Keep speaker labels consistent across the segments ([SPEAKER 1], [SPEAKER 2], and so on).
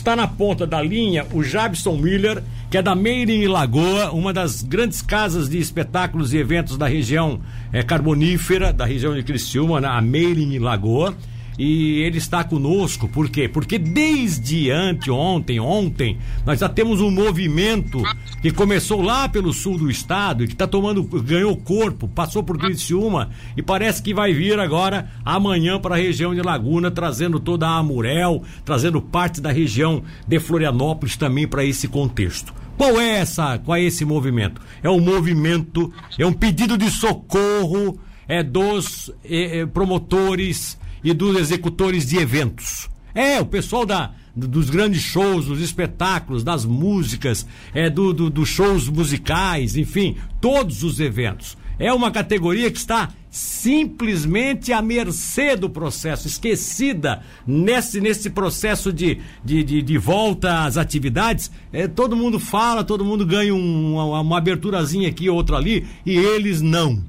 [SPEAKER 1] está na ponta da linha o Jabson Miller, que é da Made in Lagoa, uma das grandes casas de espetáculos e eventos da região é, carbonífera, da região de Criciúma, a Made in Lagoa e ele está conosco, por quê? Porque desde anteontem, ontem, nós já temos um movimento que começou lá pelo sul do estado e que está tomando, ganhou corpo, passou por Criciúma e parece que vai vir agora amanhã para a região de Laguna, trazendo toda a Amurel, trazendo parte da região de Florianópolis também para esse contexto. Qual é essa, qual é esse movimento? É um movimento, é um pedido de socorro é dos é, promotores e dos executores de eventos. É, o pessoal da, dos grandes shows, dos espetáculos, das músicas, é, do, do, dos shows musicais, enfim, todos os eventos. É uma categoria que está simplesmente à mercê do processo, esquecida nesse, nesse processo de, de, de, de volta às atividades. É, todo mundo fala, todo mundo ganha um, uma, uma aberturazinha aqui, outra ali, e eles não.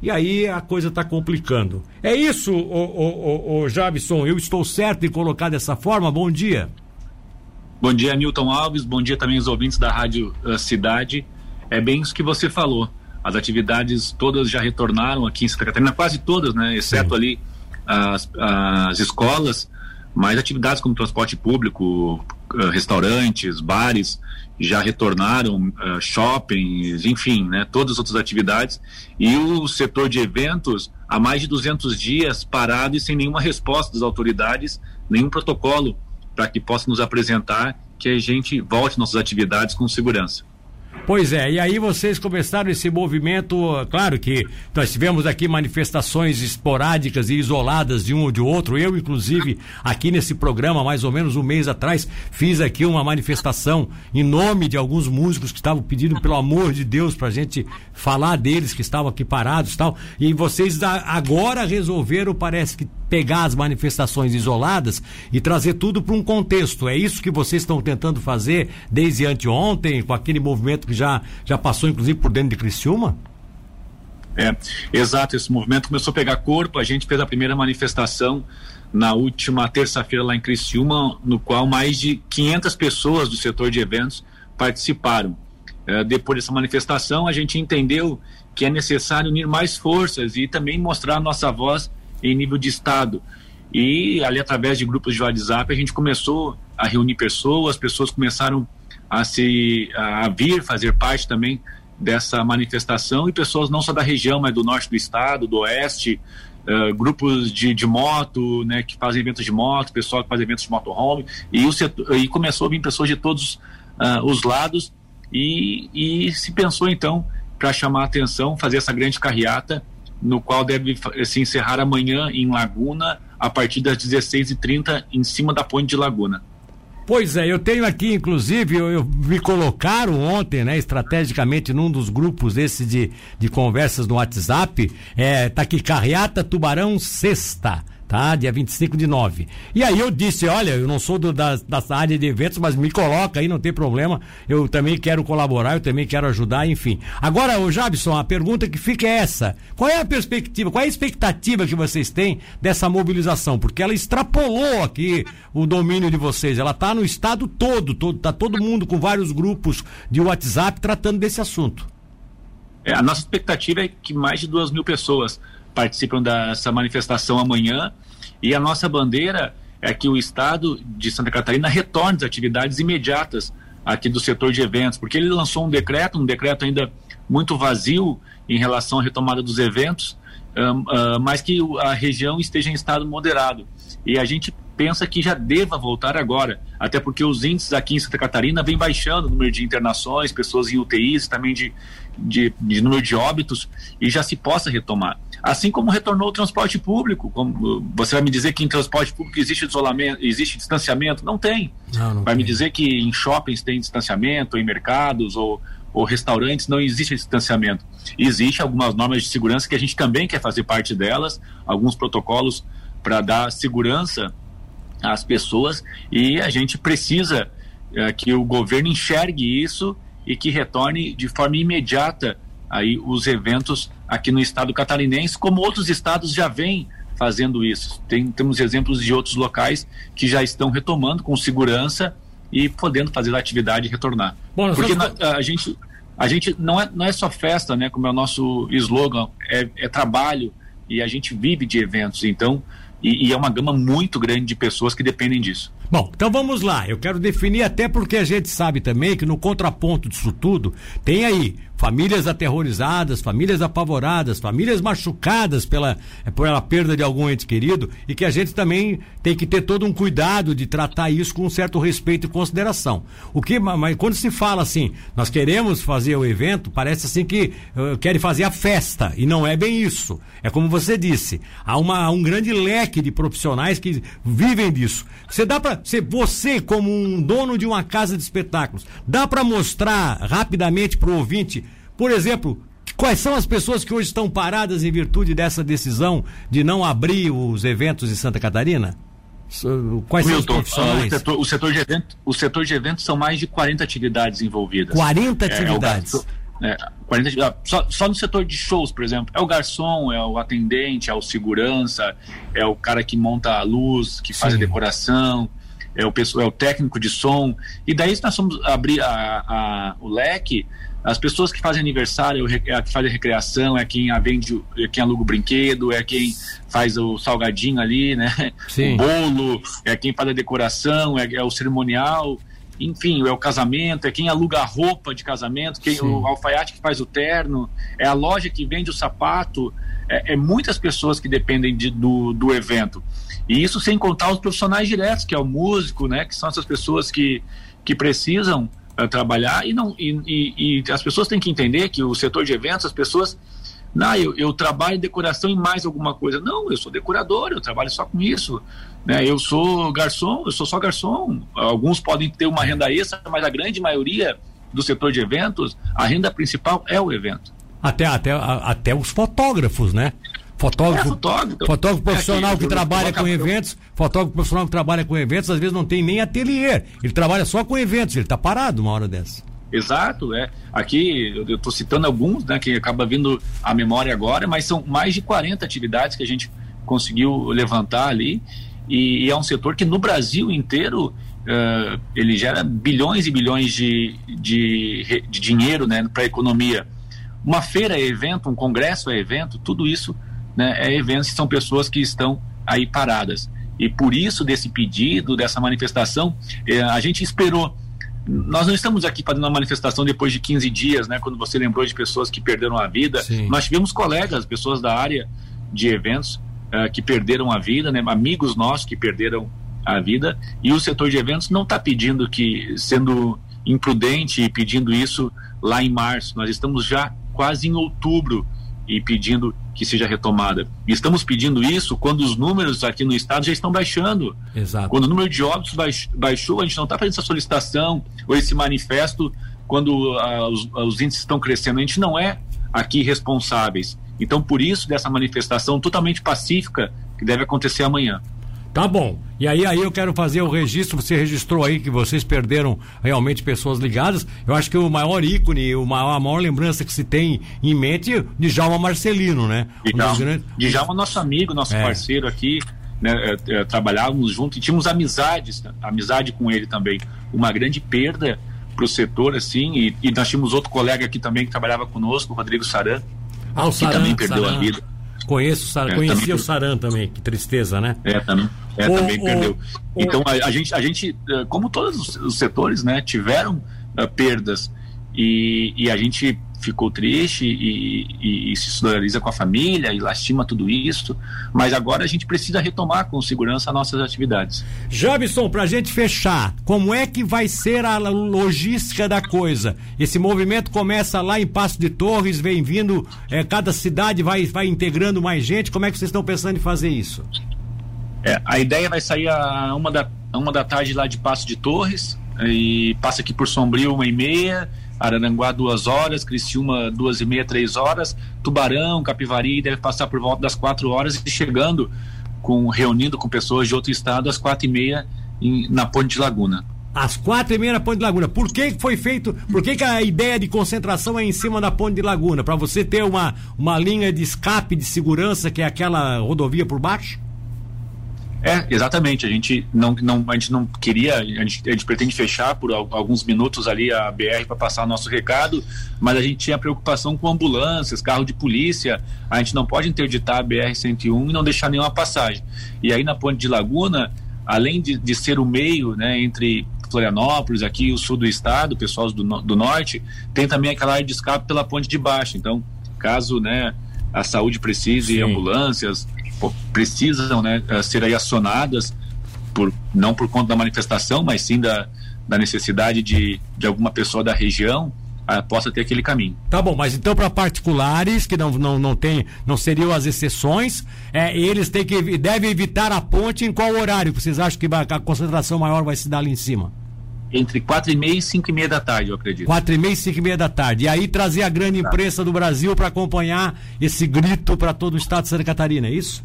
[SPEAKER 1] E aí a coisa está complicando. É isso, o, o, o, o Jabson, eu estou certo em colocar dessa forma? Bom dia.
[SPEAKER 2] Bom dia, Newton Alves. Bom dia também aos ouvintes da Rádio uh, Cidade. É bem isso que você falou. As atividades todas já retornaram aqui em Santa Catarina, quase todas, né? Exceto Sim. ali as, as escolas, mas atividades como transporte público, uh, restaurantes, bares, já retornaram uh, shoppings, enfim, né, todas as outras atividades e o setor de eventos há mais de 200 dias parado e sem nenhuma resposta das autoridades, nenhum protocolo para que possa nos apresentar que a gente volte nossas atividades com segurança.
[SPEAKER 1] Pois é, e aí vocês começaram esse movimento, claro que nós tivemos aqui manifestações esporádicas e isoladas de um ou de outro. Eu, inclusive, aqui nesse programa, mais ou menos um mês atrás, fiz aqui uma manifestação em nome de alguns músicos que estavam pedindo, pelo amor de Deus, pra gente falar deles que estavam aqui parados e tal. E vocês agora resolveram, parece que pegar as manifestações isoladas e trazer tudo para um contexto. É isso que vocês estão tentando fazer desde anteontem, com aquele movimento que já, já passou, inclusive, por dentro de Criciúma?
[SPEAKER 2] É, exato, esse movimento começou a pegar corpo, a gente fez a primeira manifestação na última terça-feira lá em Criciúma, no qual mais de 500 pessoas do setor de eventos participaram. É, depois dessa manifestação, a gente entendeu que é necessário unir mais forças e também mostrar nossa voz em nível de estado. E ali através de grupos de WhatsApp a gente começou a reunir pessoas, pessoas começaram a se a vir fazer parte também dessa manifestação e pessoas não só da região, mas do norte do estado, do oeste, uh, grupos de, de moto, né, que fazem eventos de moto, pessoal que faz eventos de motorhome e o setor, e começou a vir pessoas de todos uh, os lados e, e se pensou então para chamar a atenção, fazer essa grande carreata no qual deve se encerrar amanhã em Laguna, a partir das 16h30, em cima da ponte de Laguna.
[SPEAKER 1] Pois é, eu tenho aqui, inclusive, eu, eu, me colocaram ontem, né, estrategicamente, num dos grupos desse de, de conversas no WhatsApp, é, tá aqui, Carreata Tubarão Sexta tá? Dia 25 de nove. E aí eu disse, olha, eu não sou do, da, da área de eventos, mas me coloca aí, não tem problema. Eu também quero colaborar, eu também quero ajudar, enfim. Agora, o Jabson, a pergunta que fica é essa: qual é a perspectiva, qual é a expectativa que vocês têm dessa mobilização? Porque ela extrapolou aqui o domínio de vocês. Ela está no estado todo, todo, tá todo mundo com vários grupos de WhatsApp tratando desse assunto.
[SPEAKER 2] É, a nossa expectativa é que mais de duas mil pessoas participam dessa manifestação amanhã e a nossa bandeira é que o Estado de Santa Catarina retorne as atividades imediatas aqui do setor de eventos, porque ele lançou um decreto, um decreto ainda muito vazio em relação à retomada dos eventos, mas que a região esteja em estado moderado. E a gente pensa que já deva voltar agora, até porque os índices aqui em Santa Catarina vem baixando o número de internações, pessoas em UTIs, também de, de, de número de óbitos, e já se possa retomar. Assim como retornou o transporte público, como você vai me dizer que em transporte público existe isolamento, existe distanciamento? Não tem. Não, não vai tem. me dizer que em shoppings tem distanciamento, em mercados ou, ou restaurantes não existe distanciamento. Existe algumas normas de segurança que a gente também quer fazer parte delas, alguns protocolos para dar segurança às pessoas e a gente precisa é, que o governo enxergue isso e que retorne de forma imediata aí os eventos aqui no estado catarinense, como outros estados já vêm fazendo isso. Tem, temos exemplos de outros locais que já estão retomando com segurança e podendo fazer a atividade retornar. Bom, Porque vamos... a, a, gente, a gente não é, não é só festa, né? Como é o nosso slogan, é, é trabalho e a gente vive de eventos. Então, e, e, é uma gama muito grande de pessoas que dependem disso.
[SPEAKER 1] Bom, então vamos lá. Eu quero definir até porque a gente sabe também que no contraponto disso tudo tem aí famílias aterrorizadas, famílias apavoradas, famílias machucadas pela, pela perda de algum ente querido e que a gente também tem que ter todo um cuidado de tratar isso com um certo respeito e consideração. O que, mas quando se fala assim, nós queremos fazer o evento, parece assim que uh, querem fazer a festa e não é bem isso. É como você disse, há, uma, um grande leque de profissionais que vivem disso. Você dá para você como um dono de uma casa de espetáculos, dá para mostrar rapidamente para o ouvinte por exemplo, quais são as pessoas que hoje estão paradas em virtude dessa decisão de não abrir os eventos em Santa Catarina?
[SPEAKER 2] Quais Milton, são os profissionais? O setor, o setor, de evento, o setor de eventos são mais de 40 atividades envolvidas.
[SPEAKER 1] 40 atividades?
[SPEAKER 2] É, é, 40, ah, só, só no setor de shows, por exemplo, é o garçom, é o atendente, é o segurança, é o cara que monta a luz, que faz Sim. a decoração, é o, é o técnico de som. E daí, se nós vamos abrir a, a, o leque, as pessoas que fazem aniversário, é a que faz a recreação, é quem vende, é quem aluga o brinquedo, é quem faz o salgadinho ali, né? Sim. O bolo, é quem faz a decoração, é, é, o cerimonial, enfim, é o casamento, é quem aluga a roupa de casamento, quem, o alfaiate que faz o terno, é a loja que vende o sapato, é, é muitas pessoas que dependem de, do, do evento. E isso sem contar os profissionais diretos, que é o músico, né? Que são essas pessoas que, que precisam trabalhar e não e, e, e, as pessoas têm que entender que o setor de eventos as pessoas não eu, eu trabalho em decoração e mais alguma coisa. Não eu sou decorador eu trabalho só com isso né eu sou garçom eu sou só garçom. Alguns podem ter uma renda extra mas a grande maioria do setor de eventos a renda principal é o evento.
[SPEAKER 1] Até até até os fotógrafos né Fotógrafo, é, fotógrafo, fotógrafo profissional é que, que trabalha com eventos, fotógrafo profissional que trabalha com eventos, às vezes não tem nem ateliê. Ele trabalha só com eventos, ele está parado uma hora dessa.
[SPEAKER 2] Exato, é. Aqui eu estou citando alguns, né, que acaba vindo à memória agora, mas são mais de 40 atividades que a gente conseguiu levantar ali. E, e é um setor que no Brasil inteiro uh, ele gera bilhões e bilhões de, de, de dinheiro né, para a economia. Uma feira é evento, um congresso é evento, tudo isso né, é eventos que são pessoas que estão aí paradas. E por isso, desse pedido, dessa manifestação, eh, a gente esperou. Nós não estamos aqui fazendo uma manifestação depois de 15 dias, né? Quando você lembrou de pessoas que perderam a vida. Sim. Nós tivemos colegas, pessoas da área de eventos, uh, que perderam a vida, né? Amigos nossos que perderam a vida. E o setor de eventos não está pedindo que, sendo imprudente e pedindo isso lá em março. Nós estamos já quase em outubro e pedindo que seja retomada. E estamos pedindo isso quando os números aqui no estado já estão baixando. Exato. Quando o número de óbitos baixou, a gente não está fazendo essa solicitação ou esse manifesto quando uh, os, os índices estão crescendo. A gente não é aqui responsáveis. Então, por isso, dessa manifestação totalmente pacífica que deve acontecer amanhã.
[SPEAKER 1] Tá bom. E aí, aí eu quero fazer o registro. Você registrou aí que vocês perderam realmente pessoas ligadas. Eu acho que o maior ícone, o maior, a maior lembrança que se tem em mente é Djalma Marcelino, né?
[SPEAKER 2] Djalma, um grandes... Djalma nosso amigo, nosso é. parceiro aqui. Né, é, é, trabalhávamos juntos e tínhamos amizades, amizade com ele também. Uma grande perda para o setor, assim, e, e, nós tínhamos outro colega aqui também que trabalhava conosco, o Rodrigo Saran, ah, o que Saran, também perdeu Saran. a vida.
[SPEAKER 1] Conheço, é, conhecia também, o Saran também, que tristeza, né?
[SPEAKER 2] É, também, é, o, também o, perdeu. O, então, a, a, gente, a gente, eh, como todos os, setores, né, tiveram uh, perdas e, e a gente ficou triste e, e, e, se solidariza com a família e lastima tudo isso, mas agora a gente precisa retomar com segurança nossas atividades.
[SPEAKER 1] Jobson, para a gente fechar, como é que vai ser a logística da coisa? Esse movimento começa lá em Passo de Torres, vem vindo, é, cada cidade vai, vai integrando mais gente, como é que vocês estão pensando em fazer isso?
[SPEAKER 2] É, a ideia vai sair a uma da, uma da tarde lá de Passo de Torres, e passa aqui por Sombrio uma e meia, Araranguá duas horas, Criciúma duas e meia, três horas, Tubarão, Capivari deve passar por volta das quatro horas e chegando com reunindo com pessoas de outro estado às quatro e meia em, na Ponte de Laguna.
[SPEAKER 1] Às quatro e meia na Ponte de Laguna. Por que foi feito? Por que, que a ideia de concentração é em cima da Ponte de Laguna? Para você ter uma, uma linha de escape de segurança que é aquela rodovia por baixo?
[SPEAKER 2] É, exatamente. A gente não, não, a gente não queria, a gente, a gente pretende fechar por alguns minutos ali a BR para passar o nosso recado, mas a gente tinha preocupação com ambulâncias, carro de polícia. A gente não pode interditar a BR-101 e não deixar nenhuma passagem. E aí na Ponte de Laguna, além de, de ser o meio né, entre Florianópolis, aqui o sul do estado, pessoal do, do norte, tem também aquela área de escape pela Ponte de Baixo. Então, caso né, a saúde precise, Sim. ambulâncias, precisam né, eh, ser aí acionadas por, não por conta da manifestação, mas sim da, da necessidade de, de alguma pessoa da região uh, possa ter aquele caminho.
[SPEAKER 1] Tá bom, mas então para particulares que não, não, não tem, não seriam as exceções, é, eles têm que devem evitar a ponte em qual horário? Vocês acham que a concentração maior vai se dar ali em cima?
[SPEAKER 2] Entre quatro e meia e cinco e meia da tarde, eu acredito.
[SPEAKER 1] Quatro e meia e cinco e meia da tarde. E aí trazer a grande tá. imprensa do Brasil para acompanhar esse grito para todo o estado de Santa Catarina, é isso?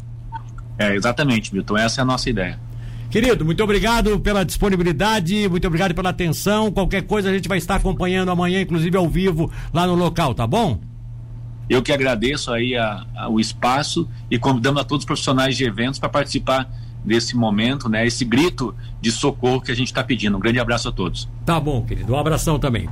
[SPEAKER 2] É, exatamente, Milton. Essa é a nossa ideia.
[SPEAKER 1] Querido, muito obrigado pela disponibilidade, muito obrigado pela atenção. Qualquer coisa a gente vai estar acompanhando amanhã, inclusive ao vivo, lá no local, tá bom?
[SPEAKER 2] Eu que agradeço aí a, a, o espaço e convidamos a todos os profissionais de eventos para participar desse momento, né? Esse grito de socorro que a gente está pedindo. Um grande abraço a todos.
[SPEAKER 1] Tá bom, querido. Um abração também.